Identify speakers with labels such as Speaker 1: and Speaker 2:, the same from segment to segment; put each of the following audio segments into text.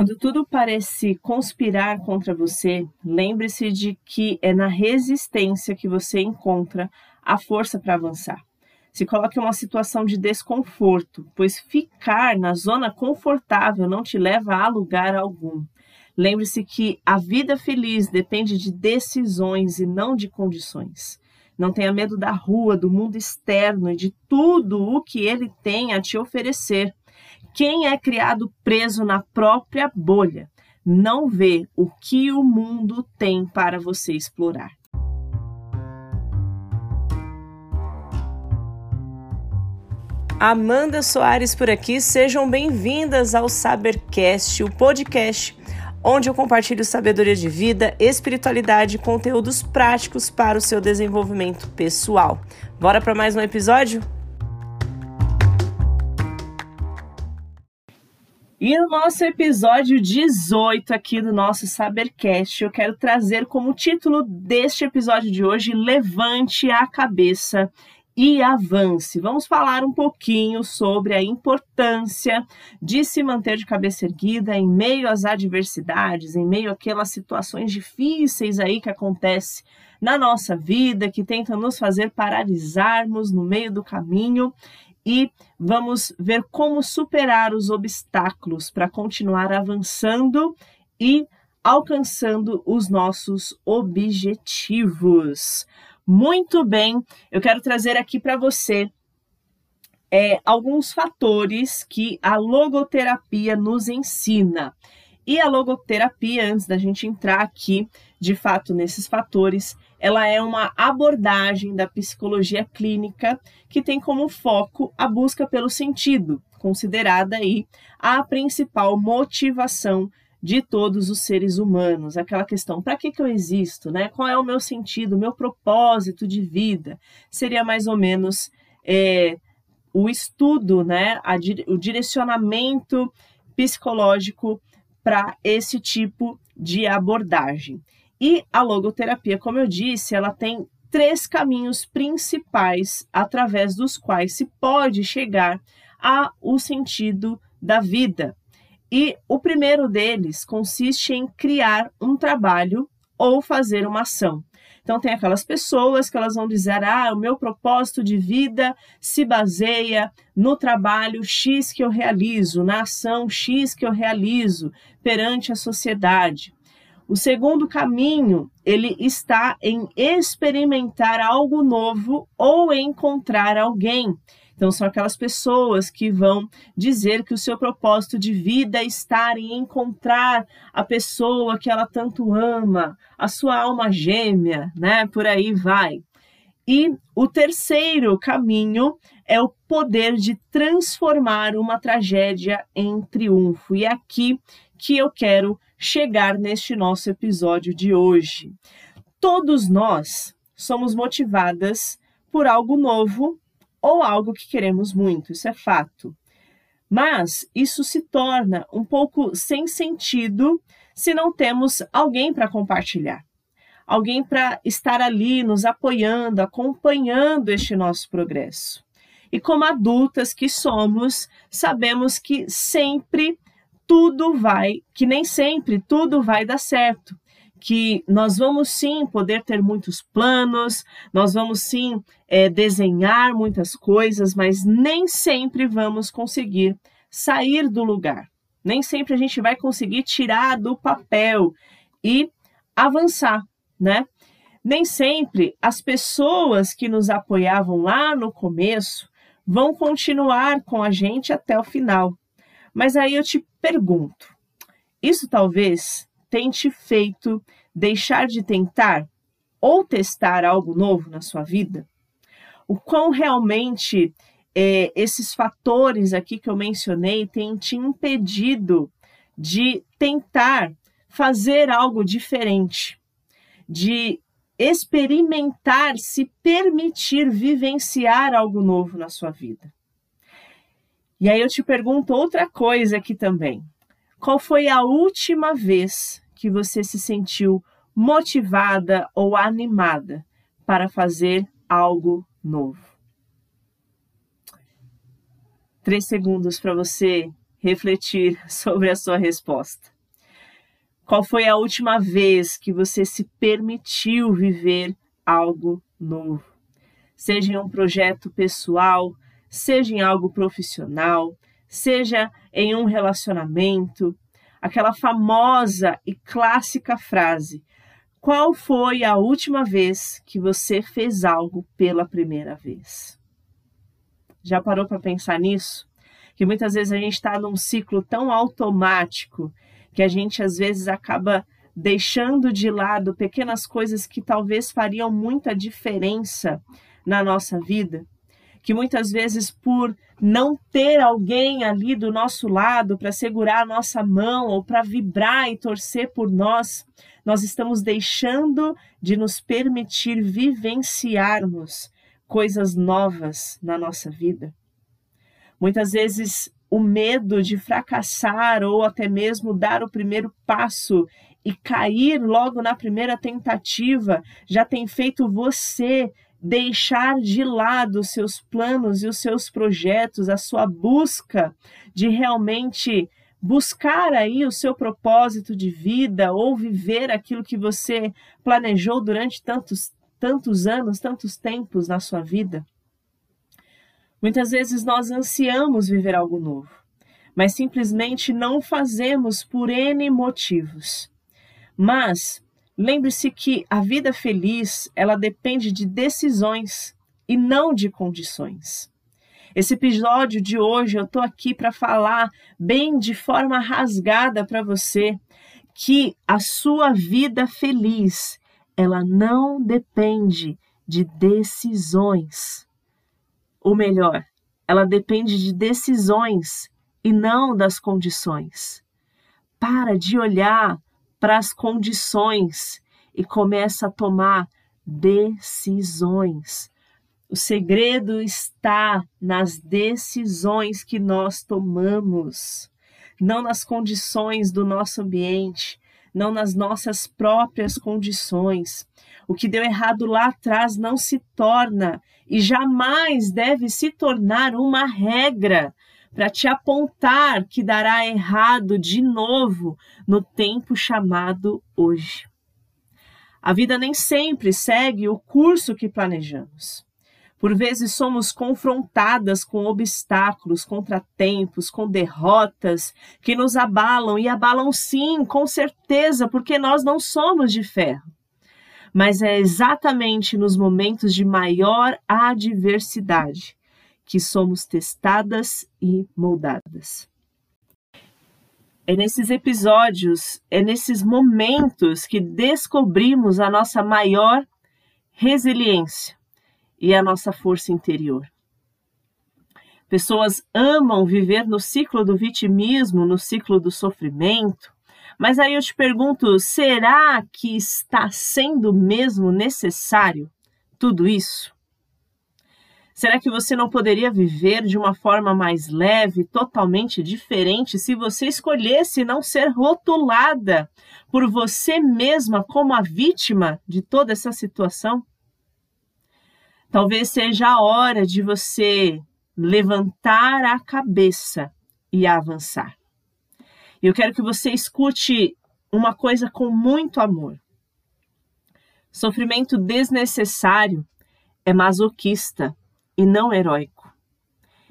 Speaker 1: Quando tudo parece conspirar contra você, lembre-se de que é na resistência que você encontra a força para avançar. Se coloque em uma situação de desconforto, pois ficar na zona confortável não te leva a lugar algum. Lembre-se que a vida feliz depende de decisões e não de condições. Não tenha medo da rua, do mundo externo e de tudo o que ele tem a te oferecer. Quem é criado preso na própria bolha não vê o que o mundo tem para você explorar. Amanda Soares por aqui, sejam bem-vindas ao Sabercast, o podcast onde eu compartilho sabedoria de vida, espiritualidade e conteúdos práticos para o seu desenvolvimento pessoal. Bora para mais um episódio? E no nosso episódio 18 aqui do nosso Sabercast, eu quero trazer como título deste episódio de hoje Levante a cabeça e avance. Vamos falar um pouquinho sobre a importância de se manter de cabeça erguida em meio às adversidades, em meio àquelas situações difíceis aí que acontecem na nossa vida, que tentam nos fazer paralisarmos no meio do caminho e vamos ver como superar os obstáculos para continuar avançando e alcançando os nossos objetivos. Muito bem, eu quero trazer aqui para você é, alguns fatores que a logoterapia nos ensina. E a logoterapia, antes da gente entrar aqui de fato nesses fatores, ela é uma abordagem da psicologia clínica que tem como foco a busca pelo sentido, considerada aí a principal motivação de todos os seres humanos, aquela questão, para que, que eu existo, né? Qual é o meu sentido, o meu propósito de vida? Seria mais ou menos é, o estudo, né? A, o direcionamento psicológico para esse tipo de abordagem. E a logoterapia, como eu disse, ela tem três caminhos principais através dos quais se pode chegar ao sentido da vida. E o primeiro deles consiste em criar um trabalho ou fazer uma ação. Então tem aquelas pessoas que elas vão dizer: "Ah, o meu propósito de vida se baseia no trabalho X que eu realizo, na ação X que eu realizo perante a sociedade". O segundo caminho, ele está em experimentar algo novo ou encontrar alguém. Então, são aquelas pessoas que vão dizer que o seu propósito de vida é estar em encontrar a pessoa que ela tanto ama, a sua alma gêmea, né? Por aí vai. E o terceiro caminho é o poder de transformar uma tragédia em triunfo. E é aqui que eu quero chegar neste nosso episódio de hoje. Todos nós somos motivadas por algo novo ou algo que queremos muito, isso é fato. Mas isso se torna um pouco sem sentido se não temos alguém para compartilhar, alguém para estar ali nos apoiando, acompanhando este nosso progresso. E como adultas que somos, sabemos que sempre tudo vai, que nem sempre tudo vai dar certo, que nós vamos sim poder ter muitos planos, nós vamos sim é, desenhar muitas coisas, mas nem sempre vamos conseguir sair do lugar. Nem sempre a gente vai conseguir tirar do papel e avançar, né? Nem sempre as pessoas que nos apoiavam lá no começo vão continuar com a gente até o final. Mas aí eu te pergunto: isso talvez tenha te feito deixar de tentar ou testar algo novo na sua vida? O quão realmente é, esses fatores aqui que eu mencionei têm te impedido de tentar fazer algo diferente, de experimentar, se permitir vivenciar algo novo na sua vida. E aí eu te pergunto outra coisa aqui também. Qual foi a última vez que você se sentiu motivada ou animada para fazer algo novo? Três segundos para você refletir sobre a sua resposta. Qual foi a última vez que você se permitiu viver algo novo? Seja em um projeto pessoal, seja em algo profissional, seja em um relacionamento, aquela famosa e clássica frase: Qual foi a última vez que você fez algo pela primeira vez? Já parou para pensar nisso? Que muitas vezes a gente está num ciclo tão automático que a gente às vezes acaba deixando de lado pequenas coisas que talvez fariam muita diferença na nossa vida que muitas vezes por não ter alguém ali do nosso lado para segurar a nossa mão ou para vibrar e torcer por nós, nós estamos deixando de nos permitir vivenciarmos coisas novas na nossa vida. Muitas vezes o medo de fracassar ou até mesmo dar o primeiro passo e cair logo na primeira tentativa já tem feito você deixar de lado os seus planos e os seus projetos, a sua busca de realmente buscar aí o seu propósito de vida ou viver aquilo que você planejou durante tantos tantos anos, tantos tempos na sua vida. Muitas vezes nós ansiamos viver algo novo, mas simplesmente não fazemos por N motivos. Mas Lembre-se que a vida feliz, ela depende de decisões e não de condições. Esse episódio de hoje eu tô aqui para falar bem de forma rasgada para você que a sua vida feliz, ela não depende de decisões. Ou melhor, ela depende de decisões e não das condições. Para de olhar para as condições e começa a tomar decisões. O segredo está nas decisões que nós tomamos, não nas condições do nosso ambiente, não nas nossas próprias condições. O que deu errado lá atrás não se torna e jamais deve se tornar uma regra para te apontar que dará errado de novo no tempo chamado hoje. A vida nem sempre segue o curso que planejamos. Por vezes somos confrontadas com obstáculos, contratempos, com derrotas que nos abalam e abalam sim, com certeza, porque nós não somos de ferro. Mas é exatamente nos momentos de maior adversidade que somos testadas e moldadas. É nesses episódios, é nesses momentos que descobrimos a nossa maior resiliência e a nossa força interior. Pessoas amam viver no ciclo do vitimismo, no ciclo do sofrimento, mas aí eu te pergunto: será que está sendo mesmo necessário tudo isso? Será que você não poderia viver de uma forma mais leve, totalmente diferente, se você escolhesse não ser rotulada por você mesma como a vítima de toda essa situação? Talvez seja a hora de você levantar a cabeça e avançar. Eu quero que você escute uma coisa com muito amor. Sofrimento desnecessário é masoquista e não heróico.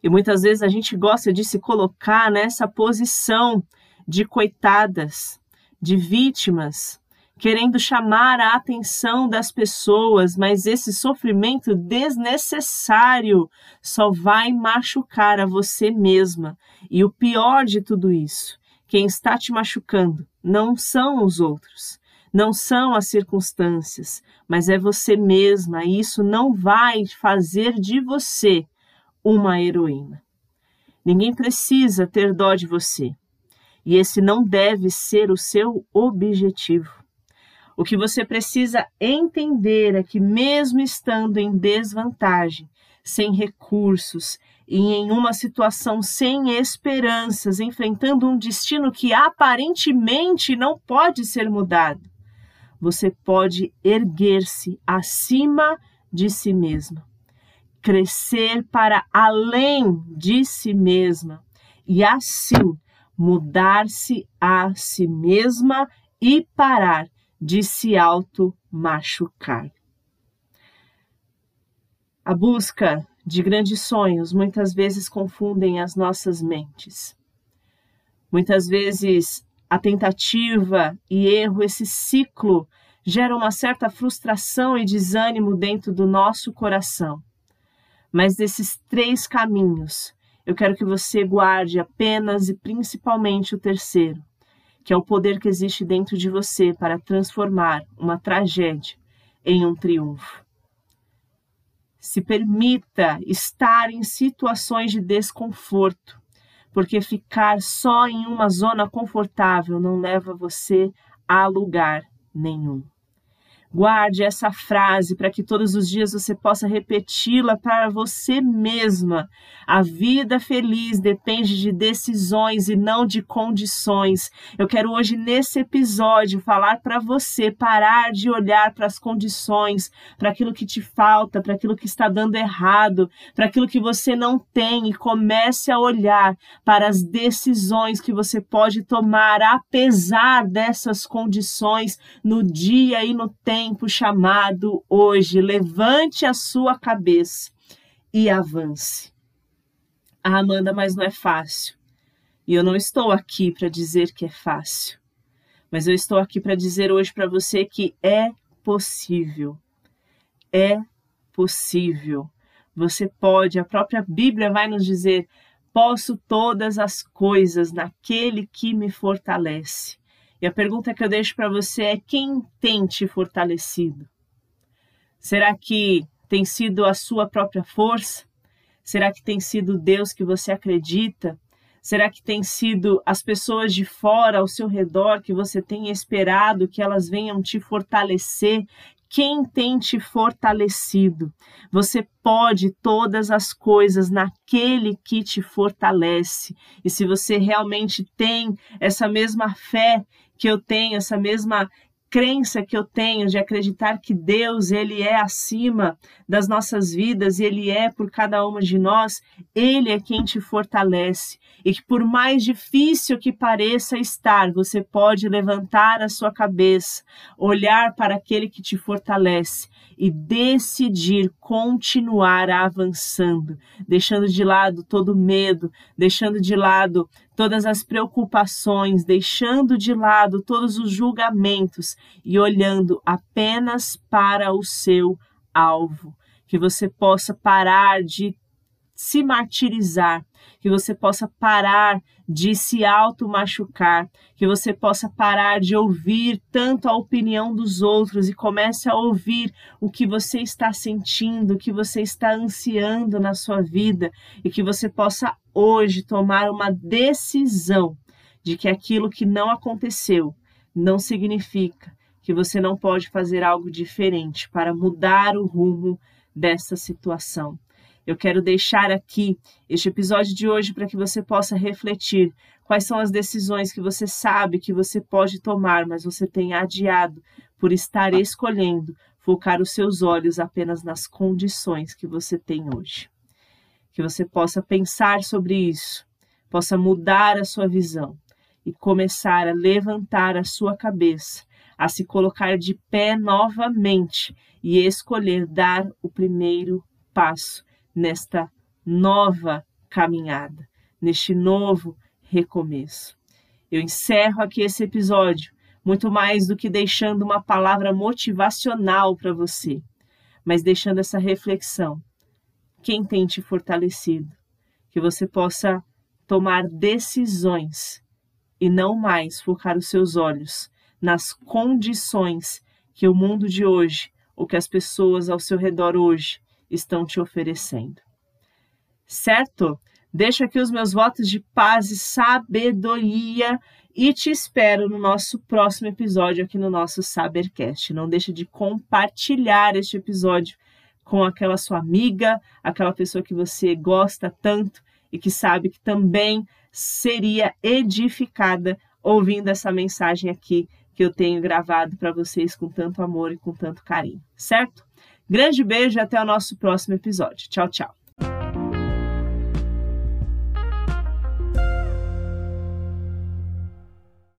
Speaker 1: E muitas vezes a gente gosta de se colocar nessa posição de coitadas, de vítimas, querendo chamar a atenção das pessoas, mas esse sofrimento desnecessário só vai machucar a você mesma. E o pior de tudo isso, quem está te machucando não são os outros, não são as circunstâncias, mas é você mesma, e isso não vai fazer de você uma heroína. Ninguém precisa ter dó de você, e esse não deve ser o seu objetivo. O que você precisa entender é que, mesmo estando em desvantagem, sem recursos e em uma situação sem esperanças, enfrentando um destino que aparentemente não pode ser mudado, você pode erguer-se acima de si mesma, crescer para além de si mesma e assim mudar-se a si mesma e parar de se auto-machucar. A busca de grandes sonhos muitas vezes confundem as nossas mentes. Muitas vezes a tentativa e erro, esse ciclo, gera uma certa frustração e desânimo dentro do nosso coração. Mas desses três caminhos, eu quero que você guarde apenas e principalmente o terceiro, que é o poder que existe dentro de você para transformar uma tragédia em um triunfo. Se permita estar em situações de desconforto, porque ficar só em uma zona confortável não leva você a lugar nenhum. Guarde essa frase para que todos os dias você possa repeti-la para você mesma. A vida feliz depende de decisões e não de condições. Eu quero hoje, nesse episódio, falar para você parar de olhar para as condições, para aquilo que te falta, para aquilo que está dando errado, para aquilo que você não tem e comece a olhar para as decisões que você pode tomar apesar dessas condições no dia e no tempo tempo chamado hoje. Levante a sua cabeça e avance. Ah, Amanda, mas não é fácil. E eu não estou aqui para dizer que é fácil. Mas eu estou aqui para dizer hoje para você que é possível. É possível. Você pode, a própria Bíblia vai nos dizer: posso todas as coisas naquele que me fortalece. E a pergunta que eu deixo para você é: quem tem te fortalecido? Será que tem sido a sua própria força? Será que tem sido Deus que você acredita? Será que tem sido as pessoas de fora ao seu redor que você tem esperado que elas venham te fortalecer, quem tem te fortalecido. Você pode todas as coisas naquele que te fortalece. E se você realmente tem essa mesma fé que eu tenho, essa mesma crença que eu tenho de acreditar que Deus ele é acima das nossas vidas, ele é por cada uma de nós, ele é quem te fortalece. E que por mais difícil que pareça estar, você pode levantar a sua cabeça, olhar para aquele que te fortalece e decidir continuar avançando, deixando de lado todo medo, deixando de lado todas as preocupações, deixando de lado todos os julgamentos e olhando apenas para o seu alvo. Que você possa parar de se martirizar, que você possa parar de se auto-machucar, que você possa parar de ouvir tanto a opinião dos outros e comece a ouvir o que você está sentindo, o que você está ansiando na sua vida e que você possa hoje tomar uma decisão de que aquilo que não aconteceu não significa que você não pode fazer algo diferente para mudar o rumo dessa situação. Eu quero deixar aqui este episódio de hoje para que você possa refletir quais são as decisões que você sabe que você pode tomar, mas você tem adiado por estar escolhendo focar os seus olhos apenas nas condições que você tem hoje. Que você possa pensar sobre isso, possa mudar a sua visão e começar a levantar a sua cabeça, a se colocar de pé novamente e escolher dar o primeiro passo nesta nova caminhada, neste novo recomeço. Eu encerro aqui esse episódio, muito mais do que deixando uma palavra motivacional para você, mas deixando essa reflexão. Quem tem te fortalecido? Que você possa tomar decisões e não mais focar os seus olhos nas condições que o mundo de hoje, ou que as pessoas ao seu redor hoje estão te oferecendo. Certo? Deixo aqui os meus votos de paz e sabedoria e te espero no nosso próximo episódio aqui no nosso Sabercast. Não deixe de compartilhar este episódio com aquela sua amiga, aquela pessoa que você gosta tanto e que sabe que também seria edificada ouvindo essa mensagem aqui que eu tenho gravado para vocês com tanto amor e com tanto carinho, certo? Grande beijo e até o nosso próximo episódio. Tchau, tchau.